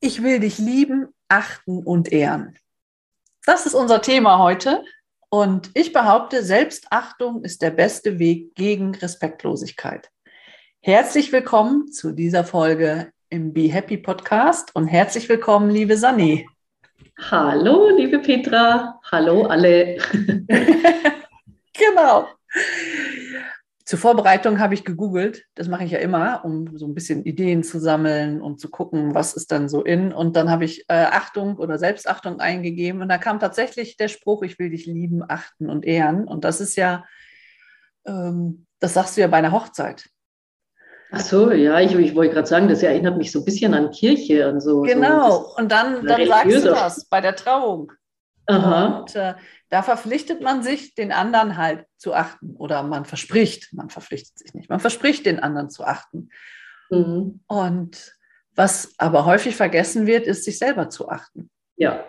Ich will dich lieben, achten und ehren. Das ist unser Thema heute. Und ich behaupte, Selbstachtung ist der beste Weg gegen Respektlosigkeit. Herzlich willkommen zu dieser Folge im Be Happy Podcast und herzlich willkommen, liebe Sani. Hallo, liebe Petra. Hallo alle. genau. Zur Vorbereitung habe ich gegoogelt, das mache ich ja immer, um so ein bisschen Ideen zu sammeln und zu gucken, was ist dann so in. Und dann habe ich äh, Achtung oder Selbstachtung eingegeben und da kam tatsächlich der Spruch, ich will dich lieben, achten und ehren. Und das ist ja, ähm, das sagst du ja bei einer Hochzeit. Ach so, ja, ich, ich wollte gerade sagen, das erinnert mich so ein bisschen an Kirche und so. Genau, so, und dann, dann sagst du das bei der Trauung. Aha. Und äh, da verpflichtet man sich, den anderen halt zu achten. Oder man verspricht, man verpflichtet sich nicht, man verspricht, den anderen zu achten. Mhm. Und was aber häufig vergessen wird, ist, sich selber zu achten. Ja.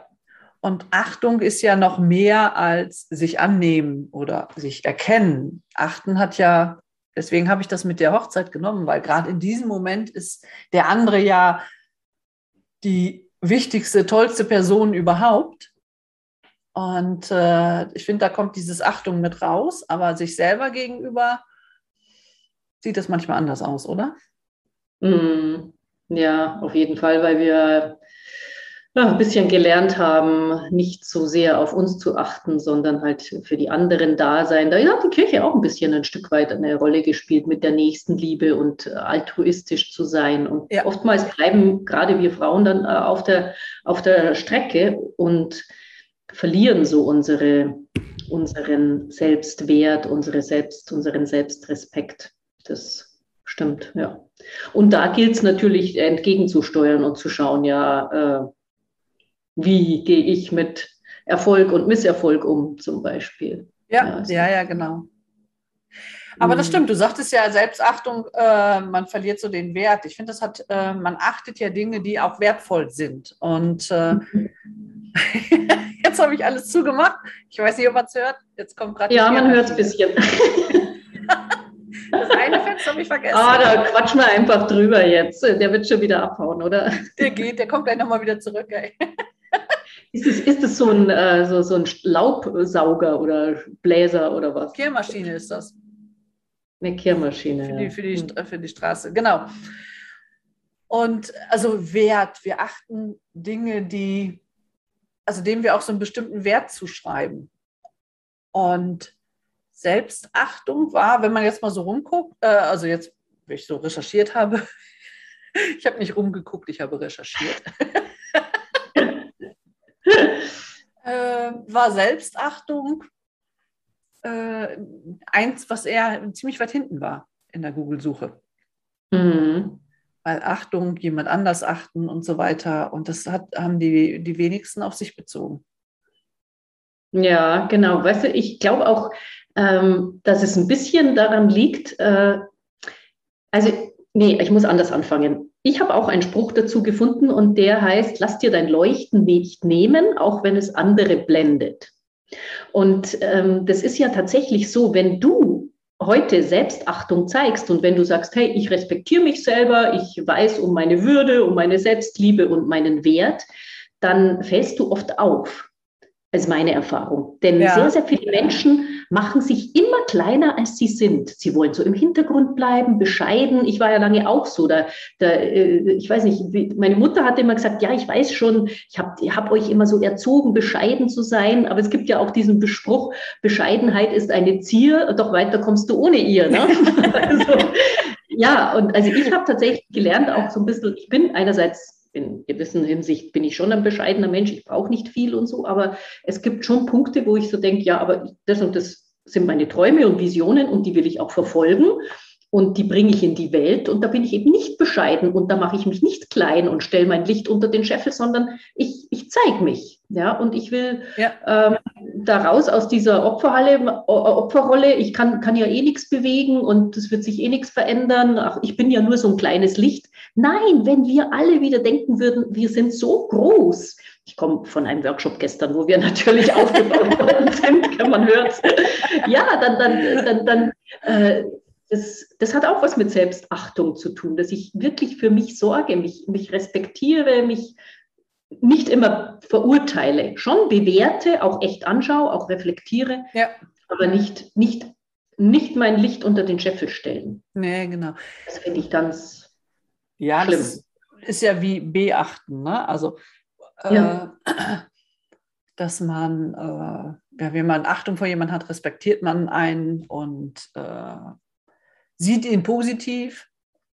Und Achtung ist ja noch mehr als sich annehmen oder sich erkennen. Achten hat ja, deswegen habe ich das mit der Hochzeit genommen, weil gerade in diesem Moment ist der andere ja die wichtigste, tollste Person überhaupt. Und äh, ich finde, da kommt dieses Achtung mit raus, aber sich selber gegenüber sieht das manchmal anders aus, oder? Mm, ja, auf jeden Fall, weil wir ja, ein bisschen gelernt haben, nicht so sehr auf uns zu achten, sondern halt für die anderen da sein. Da hat die Kirche auch ein bisschen ein Stück weit eine Rolle gespielt mit der Nächstenliebe und altruistisch zu sein. Und ja. oftmals bleiben gerade wir Frauen dann äh, auf der, auf der Strecke und verlieren so unsere, unseren Selbstwert, unsere Selbst, unseren Selbstrespekt. Das stimmt, ja. Und da gilt es natürlich entgegenzusteuern und zu schauen, ja, äh, wie gehe ich mit Erfolg und Misserfolg um, zum Beispiel. Ja, ja, also. ja, ja, genau. Aber das mhm. stimmt, du sagtest ja Selbstachtung, äh, man verliert so den Wert. Ich finde, das hat, äh, man achtet ja Dinge, die auch wertvoll sind. Und äh, mhm. Jetzt habe ich alles zugemacht. Ich weiß nicht, ob man es hört. Jetzt kommt gerade. Ja, man hört es ein bisschen. Das eine Fenster habe ich vergessen. Ah, da quatschen wir einfach drüber jetzt. Der wird schon wieder abhauen, oder? Der geht, der kommt gleich nochmal wieder zurück. Ey. Ist es, ist es so, ein, äh, so, so ein Laubsauger oder Bläser oder was? Kehrmaschine ist das. Eine Kehrmaschine. Für die, für die, für die Straße, genau. Und also Wert, wir achten Dinge, die also dem wir auch so einen bestimmten Wert zuschreiben. Und Selbstachtung war, wenn man jetzt mal so rumguckt, äh, also jetzt, wie ich so recherchiert habe, ich habe nicht rumgeguckt, ich habe recherchiert, äh, war Selbstachtung äh, eins, was eher ziemlich weit hinten war in der Google-Suche. Mhm weil Achtung, jemand anders achten und so weiter. Und das hat, haben die, die wenigsten auf sich bezogen. Ja, genau. Weißt du, ich glaube auch, ähm, dass es ein bisschen daran liegt, äh, also, nee, ich muss anders anfangen. Ich habe auch einen Spruch dazu gefunden und der heißt, lass dir dein Leuchten nicht nehmen, auch wenn es andere blendet. Und ähm, das ist ja tatsächlich so, wenn du heute Selbstachtung zeigst und wenn du sagst, hey, ich respektiere mich selber, ich weiß um meine Würde, um meine Selbstliebe und meinen Wert, dann fällst du oft auf. Das ist meine Erfahrung. Denn ja. sehr, sehr viele Menschen machen sich immer kleiner, als sie sind. Sie wollen so im Hintergrund bleiben, bescheiden. Ich war ja lange auch so. Da, da, äh, ich weiß nicht, meine Mutter hat immer gesagt, ja, ich weiß schon, ich habe hab euch immer so erzogen, bescheiden zu sein. Aber es gibt ja auch diesen Bespruch, Bescheidenheit ist eine Zier, doch weiter kommst du ohne ihr. Ne? also, ja, und also ich habe tatsächlich gelernt, auch so ein bisschen, ich bin einerseits in gewisser Hinsicht bin ich schon ein bescheidener Mensch, ich brauche nicht viel und so, aber es gibt schon Punkte, wo ich so denke, ja, aber das und das sind meine Träume und Visionen und die will ich auch verfolgen und die bringe ich in die Welt und da bin ich eben nicht bescheiden und da mache ich mich nicht klein und stelle mein Licht unter den Scheffel, sondern ich, ich zeige mich. Ja, und ich will ja. ähm, daraus aus dieser Opferhalle, Opferrolle, ich kann, kann ja eh nichts bewegen und es wird sich eh nichts verändern. Ach, ich bin ja nur so ein kleines Licht. Nein, wenn wir alle wieder denken würden, wir sind so groß. Ich komme von einem Workshop gestern, wo wir natürlich aufgebaut worden sind, kann man hört. Ja, dann, dann, dann, dann äh, das, das hat auch was mit Selbstachtung zu tun, dass ich wirklich für mich sorge, mich, mich respektiere, mich nicht immer verurteile, schon bewerte, auch echt anschaue, auch reflektiere, ja. aber nicht, nicht, nicht mein Licht unter den Scheffel stellen. Nee, genau. Das finde ich ganz ja, schlimm. Das ist ja wie beachten, ne? Also äh, ja. dass man, äh, ja, wenn man Achtung vor jemandem hat, respektiert man einen und äh, sieht ihn positiv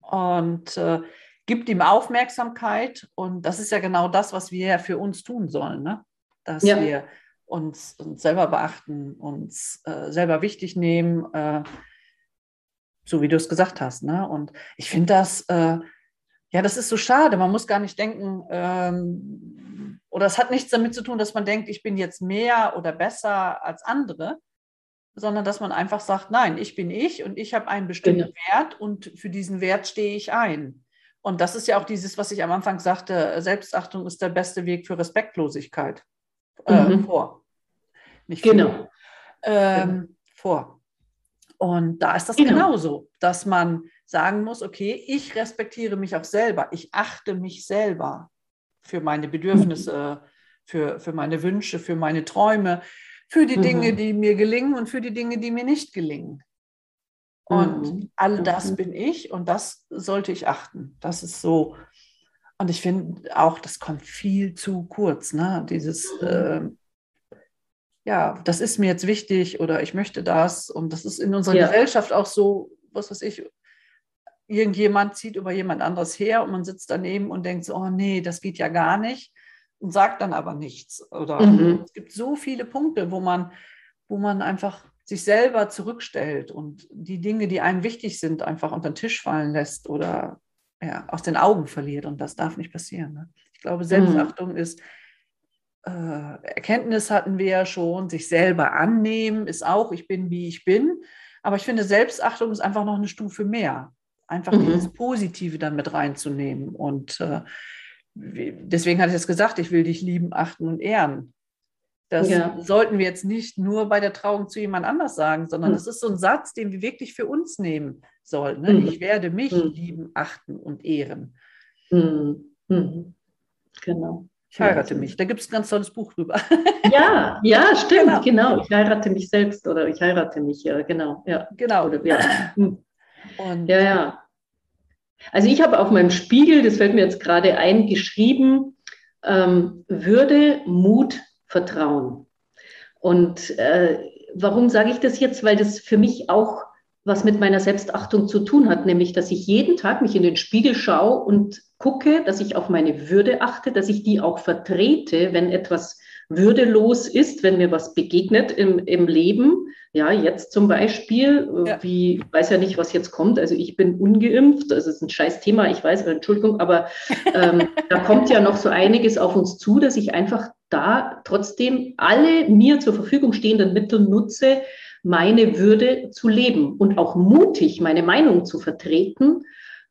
und äh, gibt ihm Aufmerksamkeit. Und das ist ja genau das, was wir ja für uns tun sollen, ne? dass ja. wir uns, uns, selber beachten, uns äh, selber wichtig nehmen, äh, so wie du es gesagt hast. Ne? Und ich finde das, äh, ja, das ist so schade. Man muss gar nicht denken, ähm, oder es hat nichts damit zu tun, dass man denkt, ich bin jetzt mehr oder besser als andere, sondern dass man einfach sagt, nein, ich bin ich und ich habe einen bestimmten genau. Wert und für diesen Wert stehe ich ein. Und das ist ja auch dieses, was ich am Anfang sagte, Selbstachtung ist der beste Weg für Respektlosigkeit äh, mhm. vor. Nicht genau. Ähm, genau. Vor. Und da ist das genau. genauso, dass man sagen muss, okay, ich respektiere mich auch selber, ich achte mich selber für meine Bedürfnisse, mhm. für, für meine Wünsche, für meine Träume, für die mhm. Dinge, die mir gelingen und für die Dinge, die mir nicht gelingen. Und mhm. all das bin ich und das sollte ich achten. Das ist so. Und ich finde auch, das kommt viel zu kurz, ne? Dieses, äh, ja, das ist mir jetzt wichtig oder ich möchte das. Und das ist in unserer ja. Gesellschaft auch so, was weiß ich, irgendjemand zieht über jemand anderes her und man sitzt daneben und denkt so, oh nee, das geht ja gar nicht und sagt dann aber nichts. Oder mhm. es gibt so viele Punkte, wo man, wo man einfach sich selber zurückstellt und die Dinge, die einem wichtig sind, einfach unter den Tisch fallen lässt oder ja, aus den Augen verliert. Und das darf nicht passieren. Ne? Ich glaube, Selbstachtung mhm. ist, äh, Erkenntnis hatten wir ja schon, sich selber annehmen ist auch, ich bin, wie ich bin. Aber ich finde, Selbstachtung ist einfach noch eine Stufe mehr. Einfach mhm. dieses Positive dann mit reinzunehmen. Und äh, deswegen hatte ich es gesagt, ich will dich lieben, achten und ehren. Das ja. sollten wir jetzt nicht nur bei der Trauung zu jemand anders sagen, sondern mhm. das ist so ein Satz, den wir wirklich für uns nehmen sollen. Ne? Mhm. Ich werde mich mhm. lieben, achten und ehren. Mhm. Mhm. Genau. Ich heirate mich. Da gibt es ein ganz tolles Buch drüber. Ja, ja, stimmt, genau. genau. Ich heirate mich selbst oder ich heirate mich, ja, genau. Ja. Genau. Oder, ja. Hm. Und, ja, ja. Also ich habe auf meinem Spiegel, das fällt mir jetzt gerade ein, geschrieben, ähm, Würde, Mut, Vertrauen. Und äh, warum sage ich das jetzt? Weil das für mich auch was mit meiner Selbstachtung zu tun hat, nämlich dass ich jeden Tag mich in den Spiegel schaue und gucke, dass ich auf meine Würde achte, dass ich die auch vertrete, wenn etwas würdelos ist, wenn mir was begegnet im, im Leben. Ja, jetzt zum Beispiel, äh, ja. wie, ich weiß ja nicht, was jetzt kommt. Also ich bin ungeimpft, das ist ein scheiß Thema, ich weiß, Entschuldigung, aber ähm, da kommt ja noch so einiges auf uns zu, dass ich einfach da trotzdem alle mir zur Verfügung stehenden Mittel nutze, meine Würde zu leben und auch mutig meine Meinung zu vertreten,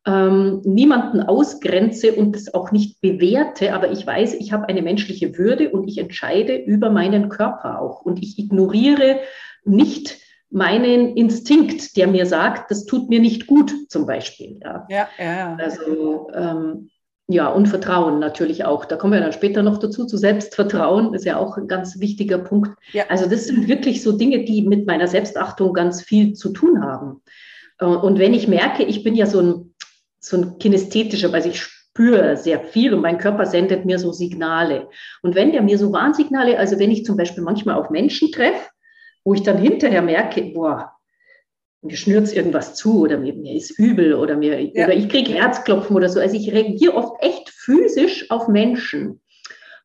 ähm, niemanden ausgrenze und es auch nicht bewerte, aber ich weiß, ich habe eine menschliche Würde und ich entscheide über meinen Körper auch und ich ignoriere nicht meinen Instinkt, der mir sagt, das tut mir nicht gut, zum Beispiel. Ja, ja, ja. Also ähm, ja, und Vertrauen natürlich auch. Da kommen wir dann später noch dazu. Zu Selbstvertrauen ist ja auch ein ganz wichtiger Punkt. Ja. Also das sind wirklich so Dinge, die mit meiner Selbstachtung ganz viel zu tun haben. Äh, und wenn ich merke, ich bin ja so ein, so ein kinästhetischer, also ich spüre sehr viel und mein Körper sendet mir so Signale. Und wenn der mir so Warnsignale, also wenn ich zum Beispiel manchmal auf Menschen treffe, wo ich dann hinterher merke, boah, mir schnürt irgendwas zu oder mir, mir ist übel oder mir ja. oder ich kriege Herzklopfen oder so. Also ich reagiere oft echt physisch auf Menschen.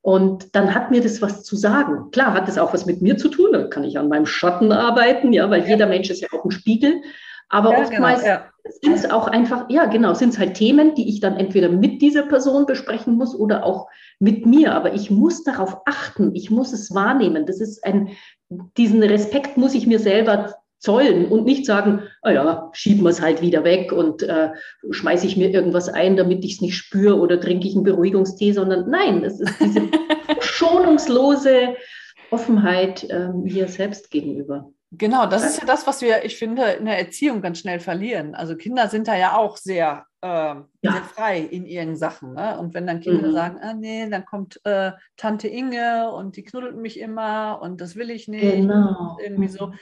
Und dann hat mir das was zu sagen. Klar hat das auch was mit mir zu tun, da kann ich an meinem Schatten arbeiten, ja, weil ja. jeder Mensch ist ja auch ein Spiegel. Aber ja, oftmals genau, sind es auch einfach, ja, genau, sind es halt Themen, die ich dann entweder mit dieser Person besprechen muss oder auch mit mir. Aber ich muss darauf achten, ich muss es wahrnehmen. Das ist ein, diesen Respekt muss ich mir selber zollen und nicht sagen, ah ja, schieben wir es halt wieder weg und äh, schmeiße ich mir irgendwas ein, damit ich es nicht spüre oder trinke ich einen Beruhigungstee, sondern nein, es ist diese schonungslose Offenheit äh, mir selbst gegenüber. Genau, das ist ja das, was wir, ich finde, in der Erziehung ganz schnell verlieren. Also Kinder sind da ja auch sehr, äh, ja. sehr frei in ihren Sachen. Ne? Und wenn dann Kinder mhm. sagen, ah, nee, dann kommt äh, Tante Inge und die knuddelt mich immer und das will ich nicht. Genau. Irgendwie so.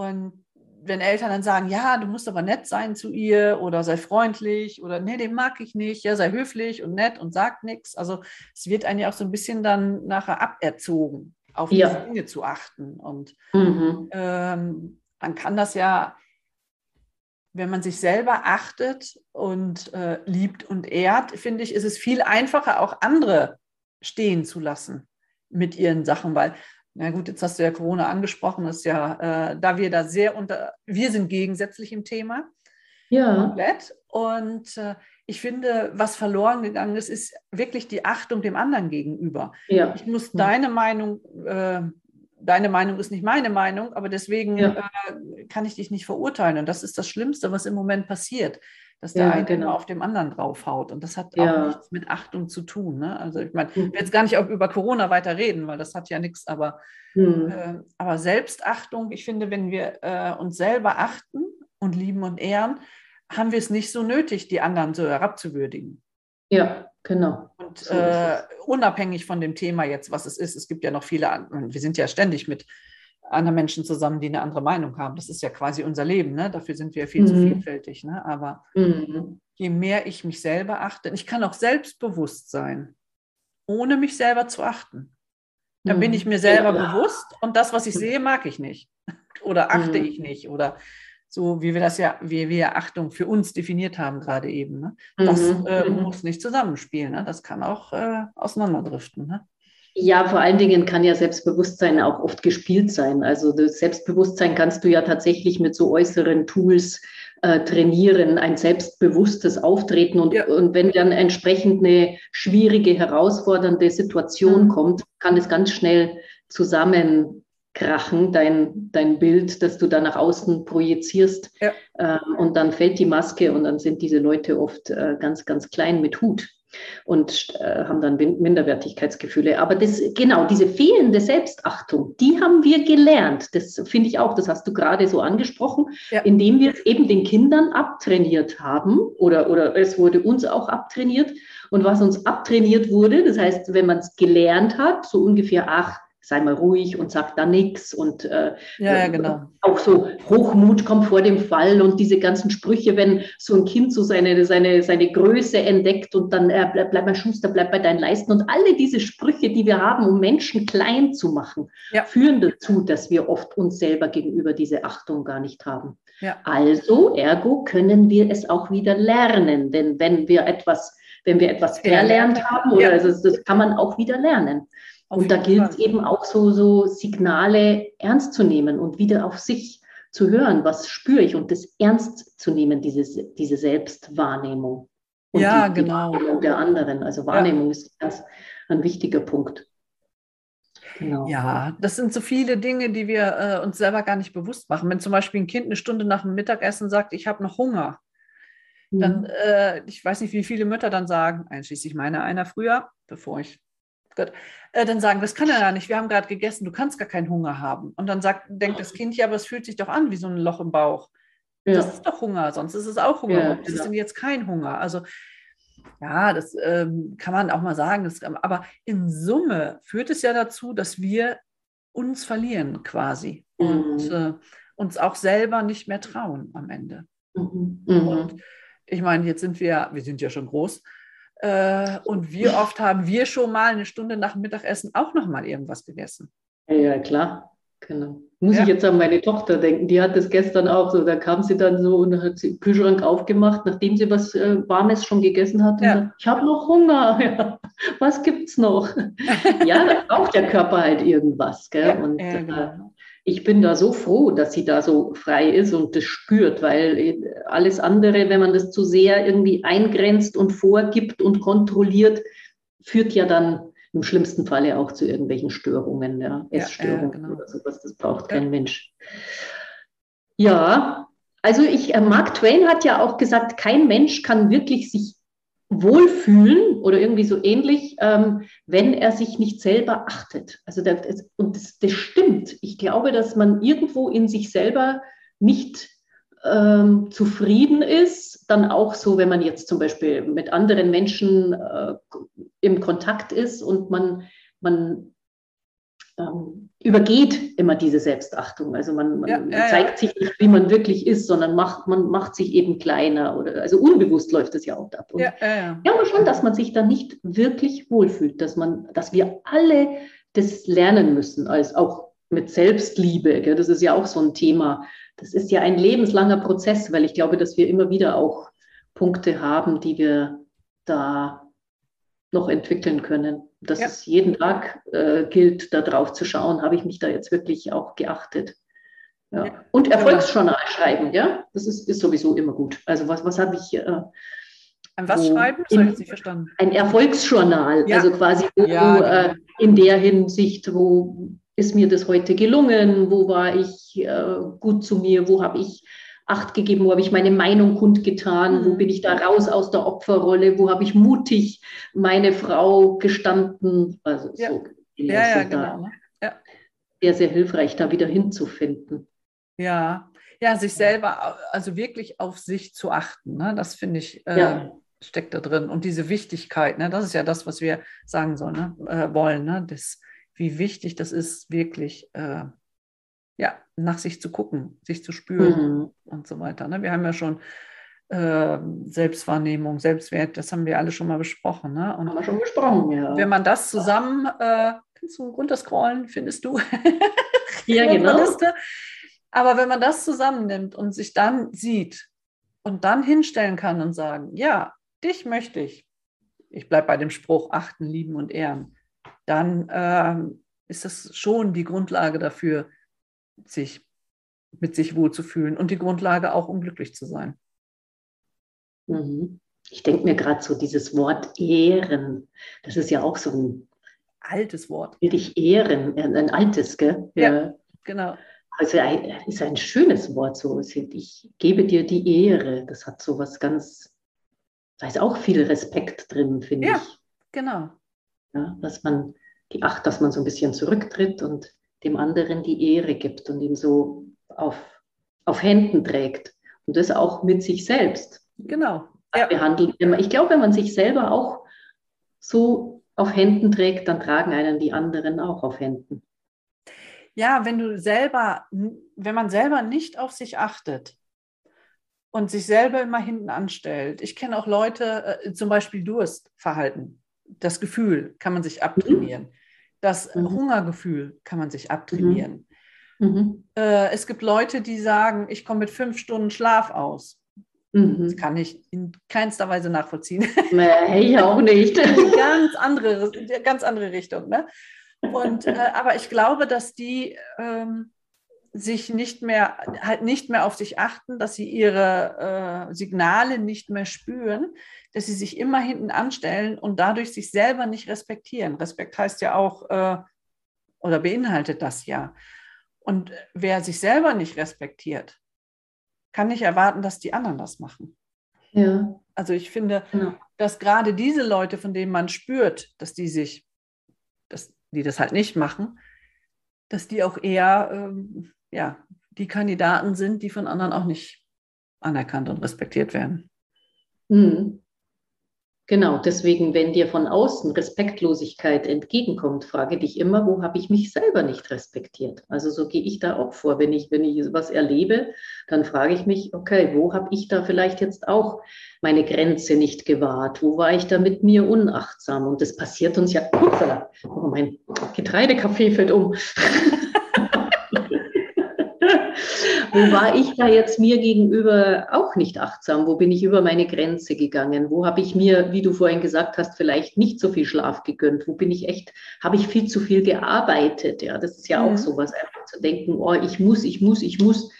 Und wenn Eltern dann sagen, ja, du musst aber nett sein zu ihr oder sei freundlich oder nee, den mag ich nicht, ja, sei höflich und nett und sag nichts. Also es wird einen ja auch so ein bisschen dann nachher aberzogen auf ja. diese Dinge zu achten. Und mhm. ähm, man kann das ja, wenn man sich selber achtet und äh, liebt und ehrt, finde ich, ist es viel einfacher, auch andere stehen zu lassen mit ihren Sachen, weil na gut, jetzt hast du ja Corona angesprochen, ist ja, äh, da wir da sehr unter, wir sind gegensätzlich im Thema. Ja. Komplett. Und äh, ich finde, was verloren gegangen ist, ist wirklich die Achtung dem anderen gegenüber. Ja. Ich muss deine Meinung, äh, deine Meinung ist nicht meine Meinung, aber deswegen ja. äh, kann ich dich nicht verurteilen. Und das ist das Schlimmste, was im Moment passiert, dass der ja, eine genau. auf dem anderen draufhaut. Und das hat auch nichts mit Achtung zu tun. Ne? Also ich meine, ich will jetzt gar nicht über Corona weiter reden, weil das hat ja nichts, aber, mhm. äh, aber Selbstachtung, ich finde, wenn wir äh, uns selber achten und lieben und ehren, haben wir es nicht so nötig, die anderen so herabzuwürdigen. Ja, genau. Und so äh, unabhängig von dem Thema jetzt, was es ist, es gibt ja noch viele, wir sind ja ständig mit anderen Menschen zusammen, die eine andere Meinung haben. Das ist ja quasi unser Leben, ne? dafür sind wir viel mhm. zu vielfältig. Ne? Aber mhm. je mehr ich mich selber achte, ich kann auch selbstbewusst sein, ohne mich selber zu achten. Dann mhm. bin ich mir selber ja. bewusst und das, was ich sehe, mag ich nicht oder achte mhm. ich nicht oder so wie wir das ja, wie wir Achtung für uns definiert haben gerade eben. Ne? Das mhm. äh, mhm. muss nicht zusammenspielen. Ne? Das kann auch äh, auseinanderdriften. Ne? Ja, vor allen Dingen kann ja Selbstbewusstsein auch oft gespielt sein. Also das Selbstbewusstsein kannst du ja tatsächlich mit so äußeren Tools äh, trainieren, ein selbstbewusstes Auftreten. Und, ja. und wenn dann entsprechend eine schwierige, herausfordernde Situation mhm. kommt, kann es ganz schnell zusammen krachen, dein, dein Bild, das du da nach außen projizierst. Ja. Ähm, und dann fällt die Maske und dann sind diese Leute oft äh, ganz, ganz klein mit Hut und äh, haben dann Minderwertigkeitsgefühle. Aber das, genau, diese fehlende Selbstachtung, die haben wir gelernt. Das finde ich auch, das hast du gerade so angesprochen, ja. indem wir es eben den Kindern abtrainiert haben oder, oder es wurde uns auch abtrainiert. Und was uns abtrainiert wurde, das heißt, wenn man es gelernt hat, so ungefähr, ach, sei mal ruhig und sag da nichts und äh, ja, ja, genau. auch so Hochmut kommt vor dem Fall und diese ganzen Sprüche, wenn so ein Kind so seine, seine, seine Größe entdeckt und dann äh, bleib, bleib mal Schuster, bleib bei deinen Leisten und alle diese Sprüche, die wir haben, um Menschen klein zu machen, ja. führen dazu, dass wir oft uns selber gegenüber diese Achtung gar nicht haben. Ja. Also, ergo können wir es auch wieder lernen, denn wenn wir etwas wenn wir etwas verlernt haben, oder also das kann man auch wieder lernen und da gilt es eben auch so, so Signale ernst zu nehmen und wieder auf sich zu hören, was spüre ich und das ernst zu nehmen, diese, diese Selbstwahrnehmung. Und ja, die, genau. Die der anderen. Also Wahrnehmung ja. ist ganz ein wichtiger Punkt. Genau. Ja, das sind so viele Dinge, die wir äh, uns selber gar nicht bewusst machen. Wenn zum Beispiel ein Kind eine Stunde nach dem Mittagessen sagt, ich habe noch Hunger, mhm. dann, äh, ich weiß nicht, wie viele Mütter dann sagen, einschließlich meiner einer früher, bevor ich Gott, äh, dann sagen, das kann er ja nicht, wir haben gerade gegessen, du kannst gar keinen Hunger haben. Und dann sagt, denkt das Kind, ja, aber es fühlt sich doch an wie so ein Loch im Bauch. Ja. Das ist doch Hunger, sonst ist es auch Hunger. Ja, das ist denn jetzt kein Hunger. Also ja, das ähm, kann man auch mal sagen. Das, aber in Summe führt es ja dazu, dass wir uns verlieren quasi mhm. und äh, uns auch selber nicht mehr trauen am Ende. Mhm. Mhm. Und ich meine, jetzt sind wir, wir sind ja schon groß, und wie oft haben wir schon mal eine Stunde nach dem Mittagessen auch noch mal irgendwas gegessen? Ja, klar. Genau. Muss ja. ich jetzt an meine Tochter denken. Die hat das gestern auch so. Da kam sie dann so und hat den Kühlschrank aufgemacht, nachdem sie was äh, Warmes schon gegessen hat. Ja. Sagt, ich habe noch Hunger. Ja. Was gibt's noch? ja, da braucht der Körper halt irgendwas. Gell? und äh, genau ich bin da so froh, dass sie da so frei ist und das spürt, weil alles andere, wenn man das zu sehr irgendwie eingrenzt und vorgibt und kontrolliert, führt ja dann im schlimmsten Falle auch zu irgendwelchen Störungen, ja, Essstörungen ja, genau. oder sowas. Das braucht kein ja. Mensch. Ja, also ich, äh, Mark Twain hat ja auch gesagt, kein Mensch kann wirklich sich wohlfühlen oder irgendwie so ähnlich, ähm, wenn er sich nicht selber achtet. Also das, und das, das, stimmt. Ich glaube, dass man irgendwo in sich selber nicht ähm, zufrieden ist, dann auch so, wenn man jetzt zum Beispiel mit anderen Menschen äh, im Kontakt ist und man, man ähm, übergeht immer diese Selbstachtung. Also man, man ja, ja, zeigt sich nicht, wie man wirklich ist, sondern macht, man macht sich eben kleiner. Oder, also unbewusst läuft das ja auch ab. Und ja, ja, ja. aber schon, dass man sich da nicht wirklich wohlfühlt, dass, man, dass wir alle das lernen müssen, als auch mit Selbstliebe. Gell? Das ist ja auch so ein Thema. Das ist ja ein lebenslanger Prozess, weil ich glaube, dass wir immer wieder auch Punkte haben, die wir da noch entwickeln können. Dass ja. es jeden Tag äh, gilt, da drauf zu schauen, habe ich mich da jetzt wirklich auch geachtet. Ja. ja. Und Erfolgsjournal schreiben, ja, das ist, ist sowieso immer gut. Also was, was habe ich... Äh, ein was schreiben? Das habe ich nicht verstanden. Ein Erfolgsjournal, ja. also quasi wo, ja, genau. äh, in der Hinsicht, wo ist mir das heute gelungen, wo war ich äh, gut zu mir, wo habe ich Acht gegeben, wo habe ich meine Meinung kundgetan, wo mhm. bin ich da raus aus der Opferrolle, wo habe ich mutig meine Frau gestanden. Also ja. so ja, ja, genau. Ne? Ja. Sehr, sehr hilfreich, da wieder hinzufinden. Ja, ja, sich selber, also wirklich auf sich zu achten, ne? das finde ich, äh, ja. steckt da drin. Und diese Wichtigkeit, ne? das ist ja das, was wir sagen sollen, ne? äh, wollen, ne? das, wie wichtig das ist, wirklich äh, ja, nach sich zu gucken, sich zu spüren mhm. und so weiter. Ne? Wir haben ja schon äh, Selbstwahrnehmung, Selbstwert, das haben wir alle schon mal besprochen. Ne? Und haben wir schon besprochen, ja. Wenn man das zusammen, äh, kannst du runterscrollen, findest du? ja, genau. Liste. Aber wenn man das zusammennimmt und sich dann sieht und dann hinstellen kann und sagen, ja, dich möchte ich, ich bleibe bei dem Spruch, achten, lieben und ehren, dann äh, ist das schon die Grundlage dafür, sich mit sich wohlzufühlen und die Grundlage auch, um glücklich zu sein. Mhm. Ich denke mir gerade so dieses Wort Ehren, das ist ja auch so ein altes Wort. Will dich ehren, ein altes, gell? Ja, ja genau. Also ein, ist ein schönes Wort so. Ich gebe dir die Ehre. Das hat so was ganz, da ist auch viel Respekt drin, finde ja, ich. Ja, genau. Ja, dass man die Acht, dass man so ein bisschen zurücktritt und dem anderen die Ehre gibt und ihn so auf, auf Händen trägt. Und das auch mit sich selbst. Genau. Ja. Behandelt. Ich glaube, wenn man sich selber auch so auf Händen trägt, dann tragen einen die anderen auch auf Händen. Ja, wenn du selber, wenn man selber nicht auf sich achtet und sich selber immer hinten anstellt. Ich kenne auch Leute, äh, zum Beispiel Durstverhalten. Das Gefühl kann man sich abtrainieren. Mhm. Das mhm. Hungergefühl kann man sich abtrainieren. Mhm. mhm. Äh, es gibt Leute, die sagen, ich komme mit fünf Stunden Schlaf aus. Mhm. Das kann ich in keinster Weise nachvollziehen. Nee, ich auch nicht. ganz andere, ganz andere Richtung. Ne? Und, äh, aber ich glaube, dass die ähm, sich nicht mehr, halt nicht mehr auf sich achten, dass sie ihre äh, Signale nicht mehr spüren, dass sie sich immer hinten anstellen und dadurch sich selber nicht respektieren. Respekt heißt ja auch, äh, oder beinhaltet das ja. Und wer sich selber nicht respektiert, kann nicht erwarten, dass die anderen das machen. Ja. Also ich finde, genau. dass gerade diese Leute, von denen man spürt, dass die sich, dass die das halt nicht machen, dass die auch eher ähm, ja, die Kandidaten sind, die von anderen auch nicht anerkannt und respektiert werden. Mhm. Genau, deswegen, wenn dir von außen Respektlosigkeit entgegenkommt, frage dich immer, wo habe ich mich selber nicht respektiert? Also so gehe ich da auch vor. Wenn ich, wenn ich was erlebe, dann frage ich mich, okay, wo habe ich da vielleicht jetzt auch meine Grenze nicht gewahrt? Wo war ich da mit mir unachtsam? Und das passiert uns ja, oh, mein Getreidekaffee fällt um. wo war ich da jetzt mir gegenüber auch nicht achtsam? Wo bin ich über meine Grenze gegangen? Wo habe ich mir, wie du vorhin gesagt hast, vielleicht nicht so viel Schlaf gegönnt? Wo bin ich echt, habe ich viel zu viel gearbeitet? Ja, das ist ja auch mhm. so was, einfach zu denken, oh, ich muss, ich muss, ich muss.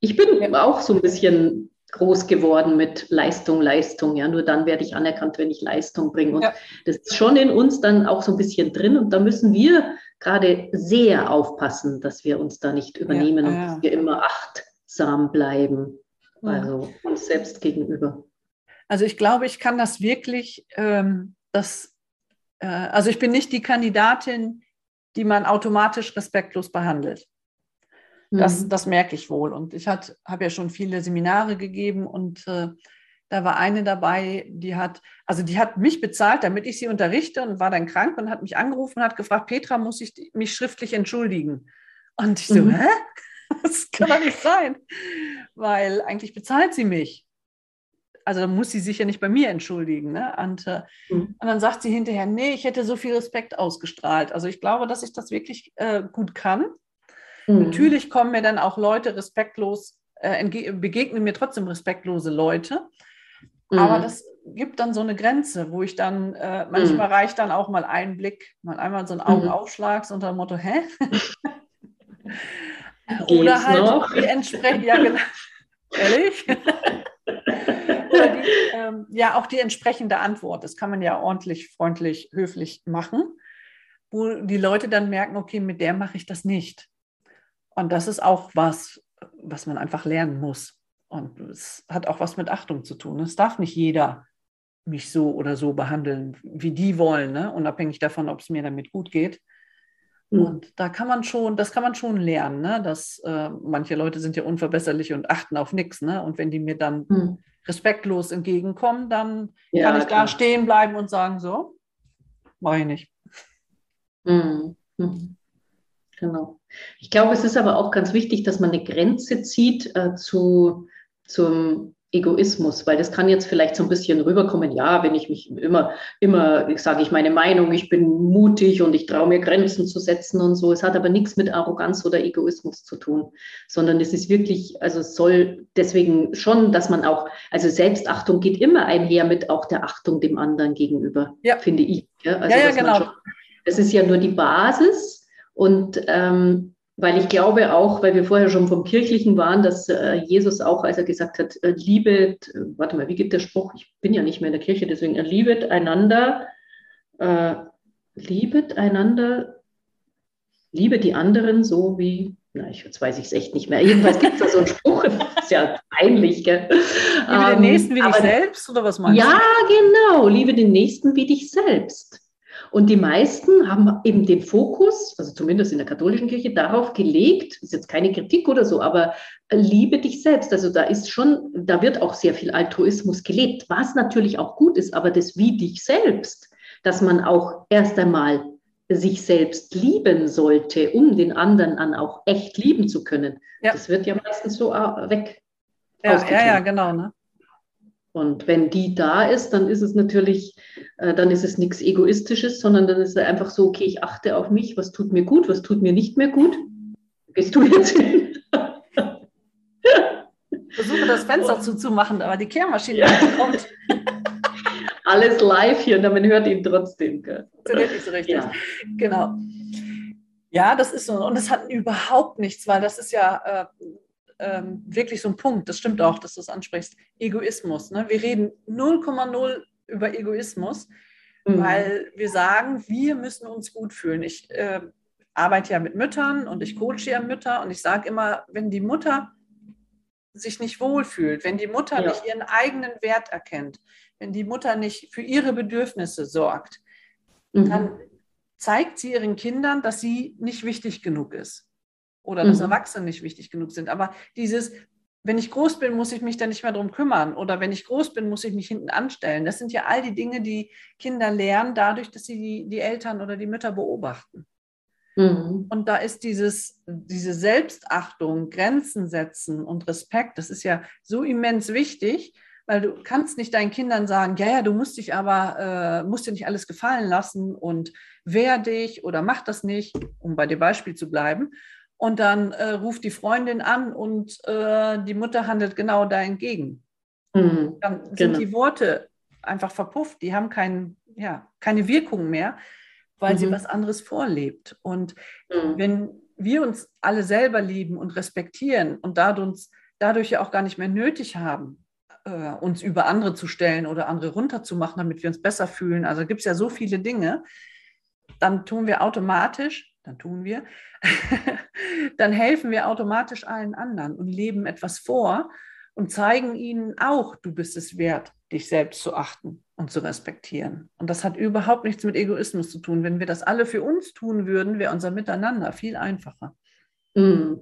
Ich bin auch so ein bisschen groß geworden mit Leistung, Leistung. Ja, nur dann werde ich anerkannt, wenn ich Leistung bringe. Und ja. das ist schon in uns dann auch so ein bisschen drin. Und da müssen wir gerade sehr aufpassen, dass wir uns da nicht übernehmen ja, und dass wir immer achtsam bleiben. Also uns selbst gegenüber. Also ich glaube, ich kann das wirklich, ähm, das, äh, also ich bin nicht die Kandidatin, die man automatisch respektlos behandelt. Das, mhm. das merke ich wohl. Und ich habe ja schon viele Seminare gegeben und äh, da war eine dabei, die hat, also die hat mich bezahlt, damit ich sie unterrichte und war dann krank und hat mich angerufen und hat gefragt, Petra, muss ich mich schriftlich entschuldigen? Und ich so, mhm. hä? Das kann doch nicht sein, weil eigentlich bezahlt sie mich. Also muss sie sich ja nicht bei mir entschuldigen. Ne? Und, äh, mhm. und dann sagt sie hinterher, nee, ich hätte so viel Respekt ausgestrahlt. Also ich glaube, dass ich das wirklich äh, gut kann. Mhm. Natürlich kommen mir dann auch Leute respektlos, äh, begegnen mir trotzdem respektlose Leute. Mhm. Aber das gibt dann so eine Grenze, wo ich dann, äh, manchmal mhm. reicht dann auch mal ein Blick, mal einmal so ein mhm. Augenaufschlag, so unter dem Motto, hä? Oder halt noch? die entsprechend, ja genau, ehrlich? Oder die, ähm, ja, auch die entsprechende Antwort. Das kann man ja ordentlich, freundlich, höflich machen, wo die Leute dann merken, okay, mit der mache ich das nicht. Und das ist auch was, was man einfach lernen muss. Und es hat auch was mit Achtung zu tun. Es darf nicht jeder mich so oder so behandeln, wie die wollen, ne? unabhängig davon, ob es mir damit gut geht. Mhm. Und da kann man schon, das kann man schon lernen, ne? dass äh, manche Leute sind ja unverbesserlich und achten auf nichts. Ne? Und wenn die mir dann mhm. respektlos entgegenkommen, dann ja, kann ich klar. da stehen bleiben und sagen, so, mache ich nicht. Mhm. Genau. Ich glaube, es ist aber auch ganz wichtig, dass man eine Grenze zieht äh, zu zum Egoismus, weil das kann jetzt vielleicht so ein bisschen rüberkommen, ja, wenn ich mich immer, immer sage ich meine Meinung, ich bin mutig und ich traue mir Grenzen zu setzen und so. Es hat aber nichts mit Arroganz oder Egoismus zu tun, sondern es ist wirklich, also es soll deswegen schon, dass man auch, also Selbstachtung geht immer einher mit auch der Achtung dem anderen gegenüber, ja. finde ich. Ja, also, ja, ja genau. Schon, das ist ja nur die Basis und ähm, weil ich glaube auch, weil wir vorher schon vom Kirchlichen waren, dass äh, Jesus auch, als er gesagt hat, äh, liebet, äh, warte mal, wie geht der Spruch? Ich bin ja nicht mehr in der Kirche, deswegen äh, liebet einander, äh, liebet einander, liebe die anderen so wie, na, ich, jetzt weiß ich es echt nicht mehr. Jedenfalls gibt es da so einen Spruch, das ist ja peinlich, gell? Liebe ähm, den Nächsten wie dich selbst, oder was meinst ja, du? Ja, genau, liebe den Nächsten wie dich selbst. Und die meisten haben eben den Fokus, also zumindest in der katholischen Kirche, darauf gelegt, ist jetzt keine Kritik oder so, aber liebe dich selbst. Also da ist schon, da wird auch sehr viel Altruismus gelebt, was natürlich auch gut ist, aber das wie dich selbst, dass man auch erst einmal sich selbst lieben sollte, um den anderen dann auch echt lieben zu können. Ja. Das wird ja meistens so äh, weg. Ja, ja, ja, genau. Ne? Und wenn die da ist, dann ist es natürlich, äh, dann ist es nichts Egoistisches, sondern dann ist es einfach so, okay, ich achte auf mich, was tut mir gut, was tut mir nicht mehr gut. Gehst du jetzt hin? Versuche das Fenster zuzumachen, aber die Kehrmaschine ja. kommt. Alles live hier, und man hört ihn trotzdem. Gell? So richtig, so richtig. Ja. Genau. Ja, das ist so. Und es hat überhaupt nichts, weil das ist ja, äh, ähm, wirklich so ein Punkt, das stimmt auch, dass du es ansprichst, Egoismus. Ne? Wir reden 0,0 über Egoismus, mhm. weil wir sagen, wir müssen uns gut fühlen. Ich äh, arbeite ja mit Müttern und ich coache ja Mütter und ich sage immer, wenn die Mutter sich nicht wohlfühlt, wenn die Mutter ja. nicht ihren eigenen Wert erkennt, wenn die Mutter nicht für ihre Bedürfnisse sorgt, mhm. dann zeigt sie ihren Kindern, dass sie nicht wichtig genug ist oder dass mhm. Erwachsene nicht wichtig genug sind. Aber dieses, wenn ich groß bin, muss ich mich dann nicht mehr darum kümmern. Oder wenn ich groß bin, muss ich mich hinten anstellen. Das sind ja all die Dinge, die Kinder lernen, dadurch, dass sie die, die Eltern oder die Mütter beobachten. Mhm. Und da ist dieses, diese Selbstachtung, Grenzen setzen und Respekt, das ist ja so immens wichtig, weil du kannst nicht deinen Kindern sagen, ja, ja, du musst dich aber, äh, musst dir nicht alles gefallen lassen und wehr dich oder mach das nicht, um bei dem Beispiel zu bleiben. Und dann äh, ruft die Freundin an und äh, die Mutter handelt genau da entgegen. Mhm, dann sind genau. die Worte einfach verpufft, die haben kein, ja, keine Wirkung mehr, weil mhm. sie was anderes vorlebt. Und mhm. wenn wir uns alle selber lieben und respektieren und dadurch, dadurch ja auch gar nicht mehr nötig haben, äh, uns über andere zu stellen oder andere runterzumachen, damit wir uns besser fühlen. Also gibt es ja so viele Dinge, dann tun wir automatisch dann tun wir, dann helfen wir automatisch allen anderen und leben etwas vor. und zeigen ihnen auch, du bist es wert, dich selbst zu achten und zu respektieren. Und das hat überhaupt nichts mit Egoismus zu tun. Wenn wir das alle für uns tun würden, wäre unser Miteinander viel einfacher. Mm,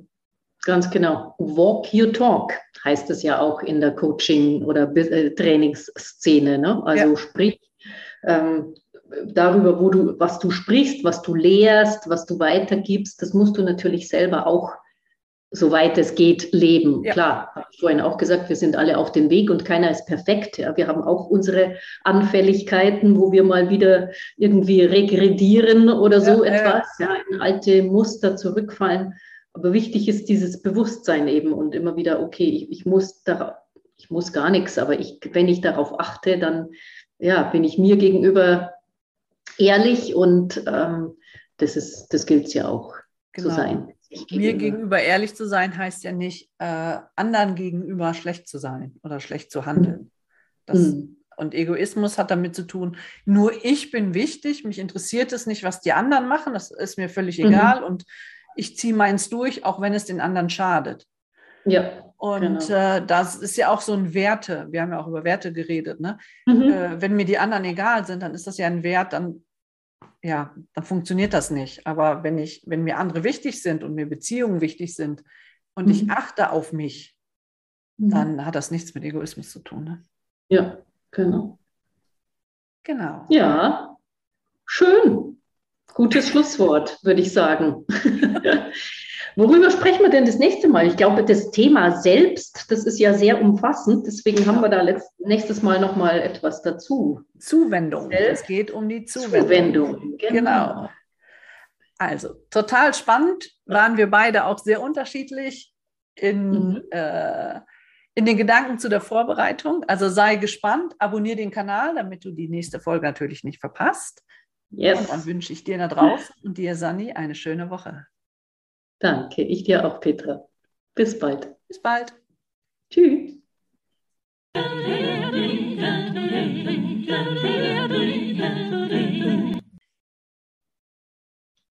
ganz genau. Walk your talk heißt es ja auch in der Coaching- oder äh, Trainingsszene. Ne? Also ja. sprich ähm, darüber, wo du, was du sprichst, was du lehrst, was du weitergibst. Das musst du natürlich selber auch soweit es geht, leben. Ja. Klar, habe ich vorhin auch gesagt, wir sind alle auf dem Weg und keiner ist perfekt. Ja. Wir haben auch unsere Anfälligkeiten, wo wir mal wieder irgendwie regredieren oder so ja, etwas, ja, in alte Muster zurückfallen. Aber wichtig ist dieses Bewusstsein eben und immer wieder, okay, ich, ich muss da, ich muss gar nichts, aber ich, wenn ich darauf achte, dann ja, bin ich mir gegenüber ehrlich und ähm, das ist, das gilt es ja auch genau. zu sein. Mir gegenüber ehrlich zu sein, heißt ja nicht, äh, anderen gegenüber schlecht zu sein oder schlecht zu handeln. Das, mhm. Und Egoismus hat damit zu tun, nur ich bin wichtig, mich interessiert es nicht, was die anderen machen, das ist mir völlig mhm. egal und ich ziehe meins durch, auch wenn es den anderen schadet. Ja. Und genau. äh, das ist ja auch so ein Werte, wir haben ja auch über Werte geredet, ne? Mhm. Äh, wenn mir die anderen egal sind, dann ist das ja ein Wert, dann ja, dann funktioniert das nicht. Aber wenn ich, wenn mir andere wichtig sind und mir Beziehungen wichtig sind und mhm. ich achte auf mich, mhm. dann hat das nichts mit Egoismus zu tun. Ne? Ja, genau. Genau. Ja, schön. Gutes Schlusswort, würde ich sagen. Worüber sprechen wir denn das nächste Mal? Ich glaube, das Thema selbst, das ist ja sehr umfassend. Deswegen haben wir da letzt, nächstes Mal noch mal etwas dazu. Zuwendung. Es geht um die Zuwendung. Zuwendung. Genau. genau. Also, total spannend. Waren wir beide auch sehr unterschiedlich in, mhm. äh, in den Gedanken zu der Vorbereitung. Also sei gespannt, abonniere den Kanal, damit du die nächste Folge natürlich nicht verpasst. Yes. Und dann wünsche ich dir da draußen und dir, Sani, eine schöne Woche. Danke, ich dir auch, Petra. Bis bald. Bis bald. Tschüss.